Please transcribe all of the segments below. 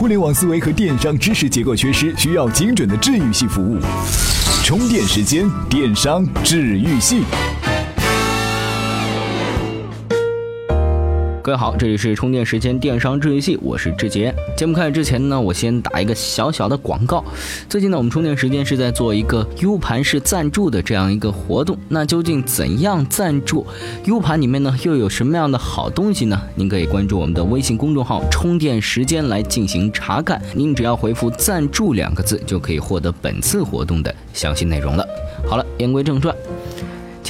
互联网思维和电商知识结构缺失，需要精准的治愈系服务。充电时间，电商治愈系。各位好，这里是充电时间电商治愈系，我是志杰。节目开始之前呢，我先打一个小小的广告。最近呢，我们充电时间是在做一个 U 盘式赞助的这样一个活动。那究竟怎样赞助？U 盘里面呢又有什么样的好东西呢？您可以关注我们的微信公众号“充电时间”来进行查看。您只要回复“赞助”两个字，就可以获得本次活动的详细内容了。好了，言归正传。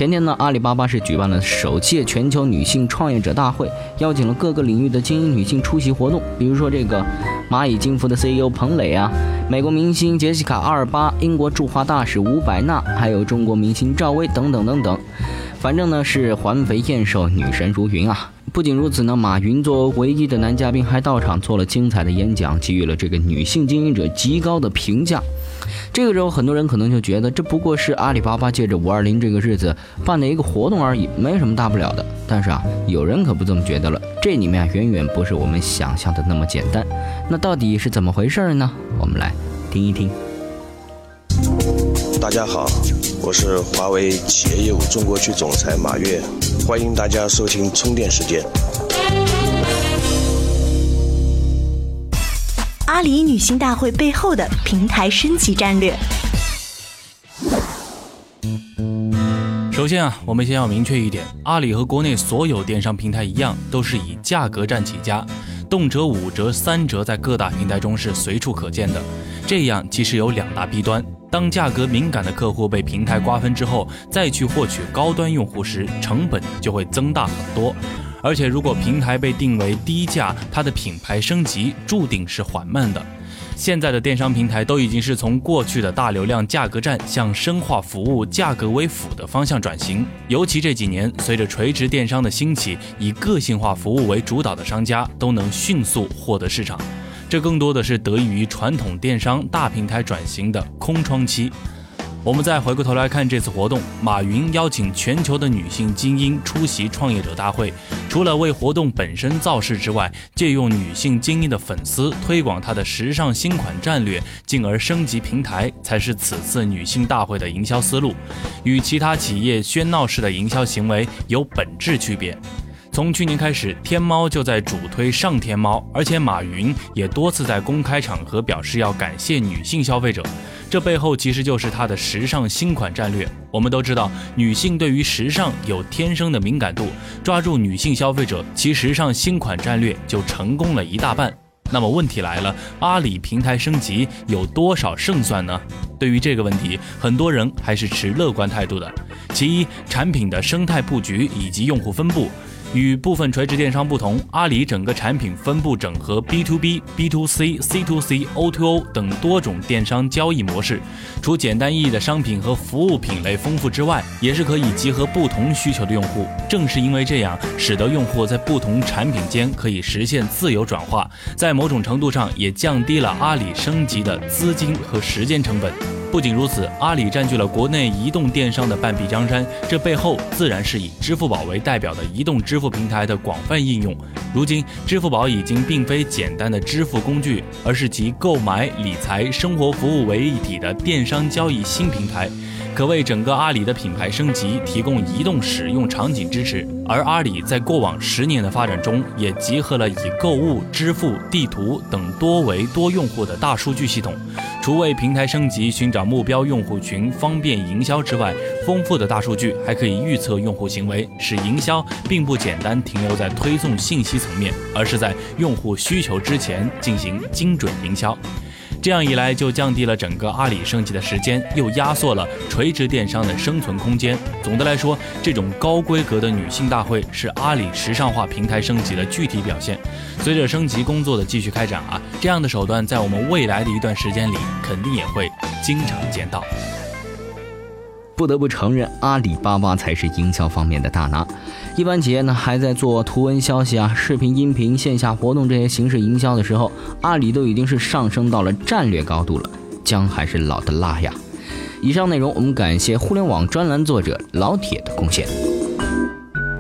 前天呢，阿里巴巴是举办了首届全球女性创业者大会，邀请了各个领域的精英女性出席活动。比如说这个蚂蚁金服的 CEO 彭磊啊，美国明星杰西卡阿尔巴，英国驻华大使吴百纳，还有中国明星赵薇等等等等。反正呢是环肥燕瘦，女神如云啊！不仅如此呢，马云作为唯一的男嘉宾还到场做了精彩的演讲，给予了这个女性经营者极高的评价。这个时候，很多人可能就觉得这不过是阿里巴巴借着五二零这个日子办的一个活动而已，没什么大不了的。但是啊，有人可不这么觉得了，这里面远远不是我们想象的那么简单。那到底是怎么回事呢？我们来听一听。大家好，我是华为企业业务中国区总裁马跃，欢迎大家收听充电时间。阿里女性大会背后的平台升级战略。首先啊，我们先要明确一点，阿里和国内所有电商平台一样，都是以价格战起家，动辄五折、三折，在各大平台中是随处可见的。这样其实有两大弊端：当价格敏感的客户被平台瓜分之后，再去获取高端用户时，成本就会增大很多。而且，如果平台被定为低价，它的品牌升级注定是缓慢的。现在的电商平台都已经是从过去的大流量价格战向深化服务、价格为辅的方向转型。尤其这几年，随着垂直电商的兴起，以个性化服务为主导的商家都能迅速获得市场。这更多的是得益于传统电商大平台转型的空窗期。我们再回过头来看这次活动，马云邀请全球的女性精英出席创业者大会，除了为活动本身造势之外，借用女性精英的粉丝推广她的时尚新款战略，进而升级平台，才是此次女性大会的营销思路，与其他企业喧闹式的营销行为有本质区别。从去年开始，天猫就在主推上天猫，而且马云也多次在公开场合表示要感谢女性消费者，这背后其实就是他的时尚新款战略。我们都知道，女性对于时尚有天生的敏感度，抓住女性消费者，其时尚新款战略就成功了一大半。那么问题来了，阿里平台升级有多少胜算呢？对于这个问题，很多人还是持乐观态度的。其一，产品的生态布局以及用户分布。与部分垂直电商不同，阿里整个产品分布整合 B to B、B to C、C to C、O to O 等多种电商交易模式。除简单意义的商品和服务品类丰富之外，也是可以集合不同需求的用户。正是因为这样，使得用户在不同产品间可以实现自由转化，在某种程度上也降低了阿里升级的资金和时间成本。不仅如此，阿里占据了国内移动电商的半壁江山，这背后自然是以支付宝为代表的移动支付平台的广泛应用。如今，支付宝已经并非简单的支付工具，而是集购买、理财、生活服务为一体的电商交易新平台。可为整个阿里的品牌升级提供移动使用场景支持，而阿里在过往十年的发展中，也集合了以购物、支付、地图等多维多用户的大数据系统。除为平台升级寻找目标用户群、方便营销之外，丰富的大数据还可以预测用户行为，使营销并不简单停留在推送信息层面，而是在用户需求之前进行精准营销。这样一来，就降低了整个阿里升级的时间，又压缩了垂直电商的生存空间。总的来说，这种高规格的女性大会是阿里时尚化平台升级的具体表现。随着升级工作的继续开展啊，这样的手段在我们未来的一段时间里，肯定也会经常见到。不得不承认，阿里巴巴才是营销方面的大拿。一般企业呢还在做图文消息啊、视频、音频、线下活动这些形式营销的时候，阿里都已经是上升到了战略高度了。姜还是老的辣呀！以上内容我们感谢互联网专栏作者老铁的贡献。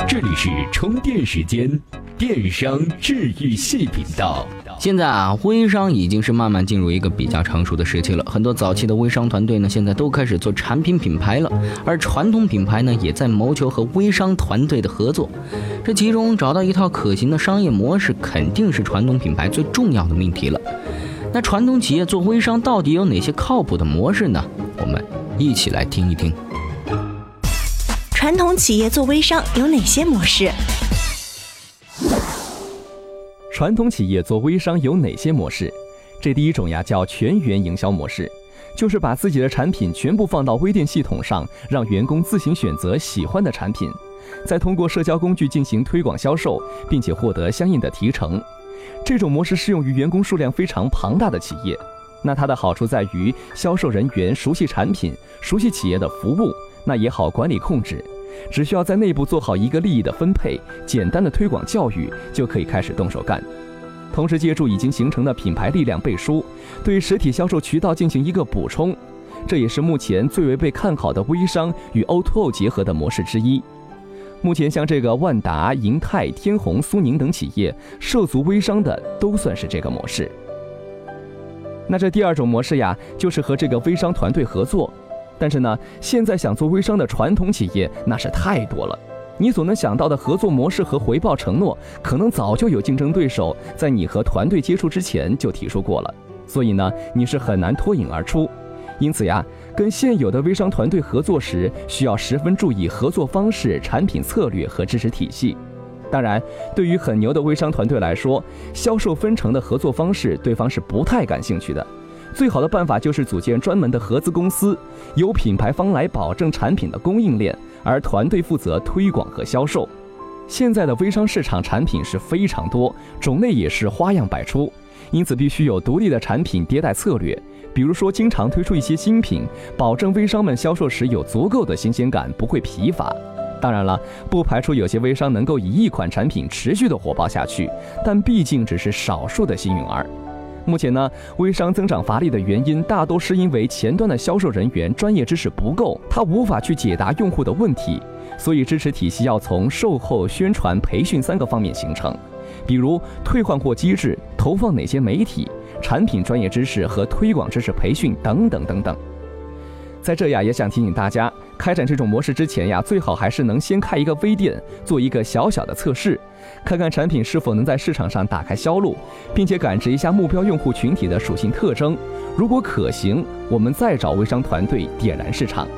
这里是充电时间，电商治愈系频道。现在啊，微商已经是慢慢进入一个比较成熟的时期了。很多早期的微商团队呢，现在都开始做产品品牌了，而传统品牌呢，也在谋求和微商团队的合作。这其中找到一套可行的商业模式，肯定是传统品牌最重要的命题了。那传统企业做微商到底有哪些靠谱的模式呢？我们一起来听一听。传统企业做微商有哪些模式？传统企业做微商有哪些模式？这第一种呀叫全员营销模式，就是把自己的产品全部放到微店系统上，让员工自行选择喜欢的产品，再通过社交工具进行推广销售，并且获得相应的提成。这种模式适用于员工数量非常庞大的企业。那它的好处在于，销售人员熟悉产品，熟悉企业的服务，那也好管理控制。只需要在内部做好一个利益的分配，简单的推广教育就可以开始动手干。同时，借助已经形成的品牌力量背书，对实体销售渠道进行一个补充，这也是目前最为被看好的微商与 O2O 结合的模式之一。目前，像这个万达、银泰、天虹、苏宁等企业涉足微商的，都算是这个模式。那这第二种模式呀，就是和这个微商团队合作。但是呢，现在想做微商的传统企业那是太多了，你所能想到的合作模式和回报承诺，可能早就有竞争对手在你和团队接触之前就提出过了，所以呢，你是很难脱颖而出。因此呀，跟现有的微商团队合作时，需要十分注意合作方式、产品策略和支持体系。当然，对于很牛的微商团队来说，销售分成的合作方式，对方是不太感兴趣的。最好的办法就是组建专门的合资公司，由品牌方来保证产品的供应链，而团队负责推广和销售。现在的微商市场产品是非常多，种类也是花样百出，因此必须有独立的产品迭代策略。比如说，经常推出一些新品，保证微商们销售时有足够的新鲜感，不会疲乏。当然了，不排除有些微商能够以一款产品持续的火爆下去，但毕竟只是少数的幸运儿。目前呢，微商增长乏力的原因大多是因为前端的销售人员专业知识不够，他无法去解答用户的问题，所以支持体系要从售后、宣传、培训三个方面形成，比如退换货机制、投放哪些媒体、产品专业知识和推广知识培训等等等等。在这呀，也想提醒大家，开展这种模式之前呀，最好还是能先开一个微店，做一个小小的测试，看看产品是否能在市场上打开销路，并且感知一下目标用户群体的属性特征。如果可行，我们再找微商团队点燃市场。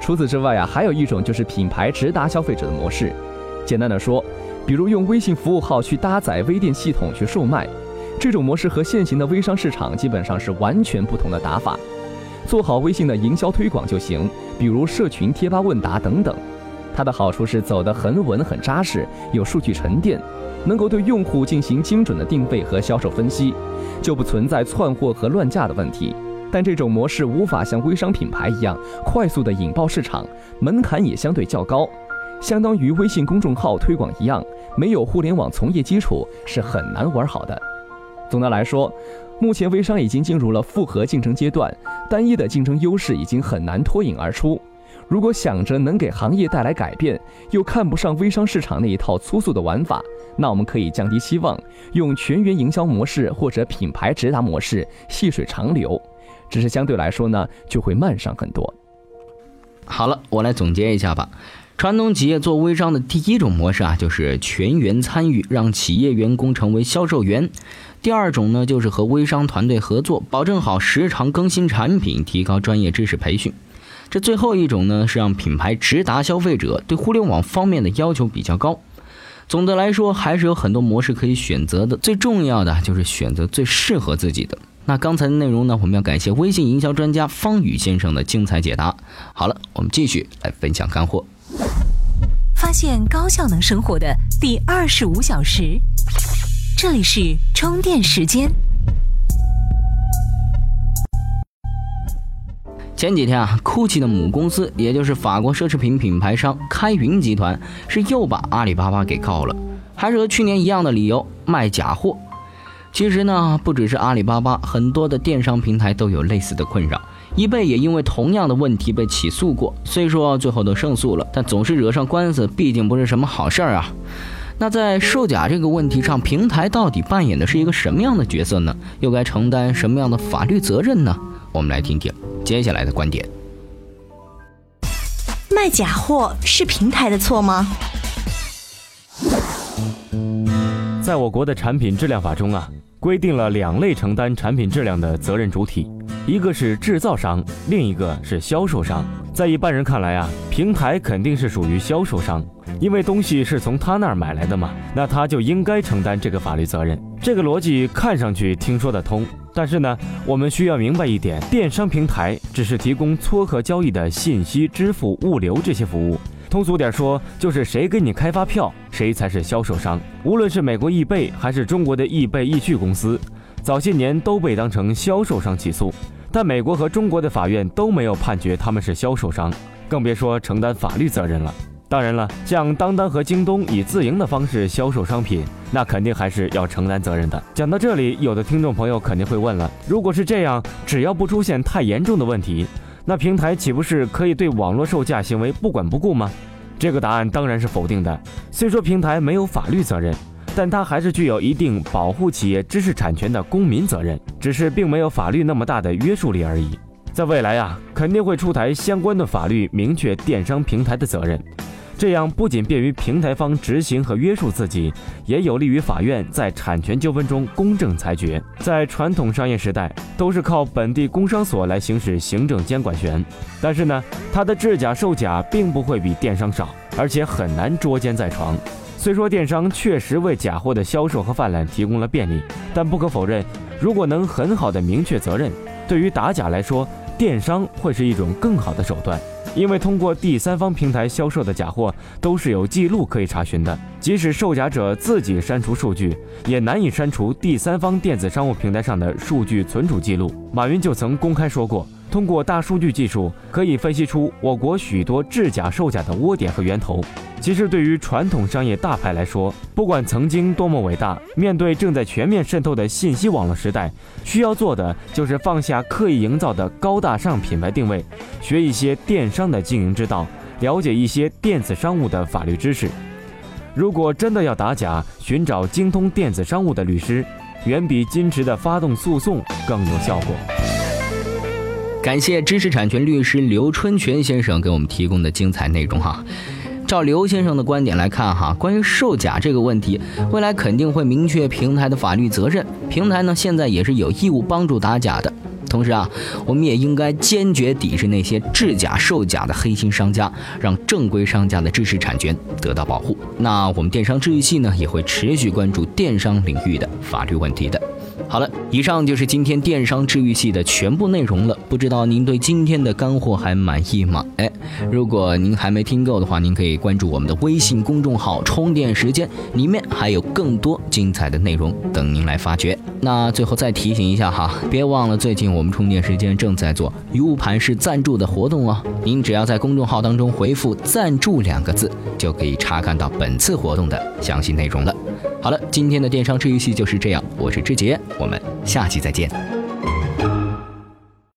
除此之外呀，还有一种就是品牌直达消费者的模式。简单的说，比如用微信服务号去搭载微店系统去售卖，这种模式和现行的微商市场基本上是完全不同的打法。做好微信的营销推广就行，比如社群贴吧问答等等。它的好处是走得很稳很扎实，有数据沉淀，能够对用户进行精准的定位和销售分析，就不存在窜货和乱价的问题。但这种模式无法像微商品牌一样快速的引爆市场，门槛也相对较高，相当于微信公众号推广一样，没有互联网从业基础是很难玩好的。总的来说。目前微商已经进入了复合竞争阶段，单一的竞争优势已经很难脱颖而出。如果想着能给行业带来改变，又看不上微商市场那一套粗俗的玩法，那我们可以降低期望，用全员营销模式或者品牌直达模式，细水长流。只是相对来说呢，就会慢上很多。好了，我来总结一下吧。传统企业做微商的第一种模式啊，就是全员参与，让企业员工成为销售员。第二种呢，就是和微商团队合作，保证好时常更新产品，提高专业知识培训。这最后一种呢，是让品牌直达消费者，对互联网方面的要求比较高。总的来说，还是有很多模式可以选择的，最重要的就是选择最适合自己的。那刚才的内容呢，我们要感谢微信营销专家方宇先生的精彩解答。好了，我们继续来分享干货，发现高效能生活的第二十五小时。这里是充电时间。前几天啊，GUCCI 的母公司，也就是法国奢侈品品牌商开云集团，是又把阿里巴巴给告了，还是和去年一样的理由，卖假货。其实呢，不只是阿里巴巴，很多的电商平台都有类似的困扰。易贝也因为同样的问题被起诉过，虽说最后都胜诉了，但总是惹上官司，毕竟不是什么好事儿啊。那在售假这个问题上，平台到底扮演的是一个什么样的角色呢？又该承担什么样的法律责任呢？我们来听听接下来的观点。卖假货是平台的错吗？在我国的产品质量法中啊，规定了两类承担产品质量的责任主体，一个是制造商，另一个是销售商。在一般人看来啊，平台肯定是属于销售商，因为东西是从他那儿买来的嘛，那他就应该承担这个法律责任。这个逻辑看上去听说得通，但是呢，我们需要明白一点，电商平台只是提供撮合交易的信息、支付、物流这些服务。通俗点说，就是谁给你开发票，谁才是销售商。无论是美国易贝还是中国的易贝易趣公司，早些年都被当成销售商起诉，但美国和中国的法院都没有判决他们是销售商，更别说承担法律责任了。当然了，像当当和京东以自营的方式销售商品，那肯定还是要承担责任的。讲到这里，有的听众朋友肯定会问了：如果是这样，只要不出现太严重的问题，那平台岂不是可以对网络售价行为不管不顾吗？这个答案当然是否定的。虽说平台没有法律责任，但它还是具有一定保护企业知识产权的公民责任，只是并没有法律那么大的约束力而已。在未来啊，肯定会出台相关的法律，明确电商平台的责任。这样不仅便于平台方执行和约束自己，也有利于法院在产权纠纷中公正裁决。在传统商业时代，都是靠本地工商所来行使行政监管权，但是呢，它的制假售假并不会比电商少，而且很难捉奸在床。虽说电商确实为假货的销售和泛滥提供了便利，但不可否认，如果能很好的明确责任，对于打假来说，电商会是一种更好的手段。因为通过第三方平台销售的假货都是有记录可以查询的，即使售假者自己删除数据，也难以删除第三方电子商务平台上的数据存储记录。马云就曾公开说过。通过大数据技术，可以分析出我国许多制假售假的窝点和源头。其实，对于传统商业大牌来说，不管曾经多么伟大，面对正在全面渗透的信息网络时代，需要做的就是放下刻意营造的高大上品牌定位，学一些电商的经营之道，了解一些电子商务的法律知识。如果真的要打假，寻找精通电子商务的律师，远比矜持的发动诉讼更有效果。感谢知识产权律师刘春全先生给我们提供的精彩内容哈。照刘先生的观点来看哈，关于售假这个问题，未来肯定会明确平台的法律责任。平台呢，现在也是有义务帮助打假的。同时啊，我们也应该坚决抵制那些制假售假的黑心商家，让正规商家的知识产权得到保护。那我们电商治愈系呢，也会持续关注电商领域的法律问题的。好了，以上就是今天电商治愈系的全部内容了。不知道您对今天的干货还满意吗？哎，如果您还没听够的话，您可以关注我们的微信公众号“充电时间”，里面还有更多精彩的内容等您来发掘。那最后再提醒一下哈，别忘了最近我们充电时间正在做 U 盘式赞助的活动哦。您只要在公众号当中回复“赞助”两个字，就可以查看到本次活动的详细内容了。好了，今天的电商治愈系就是这样，我是志杰，我们下期再见。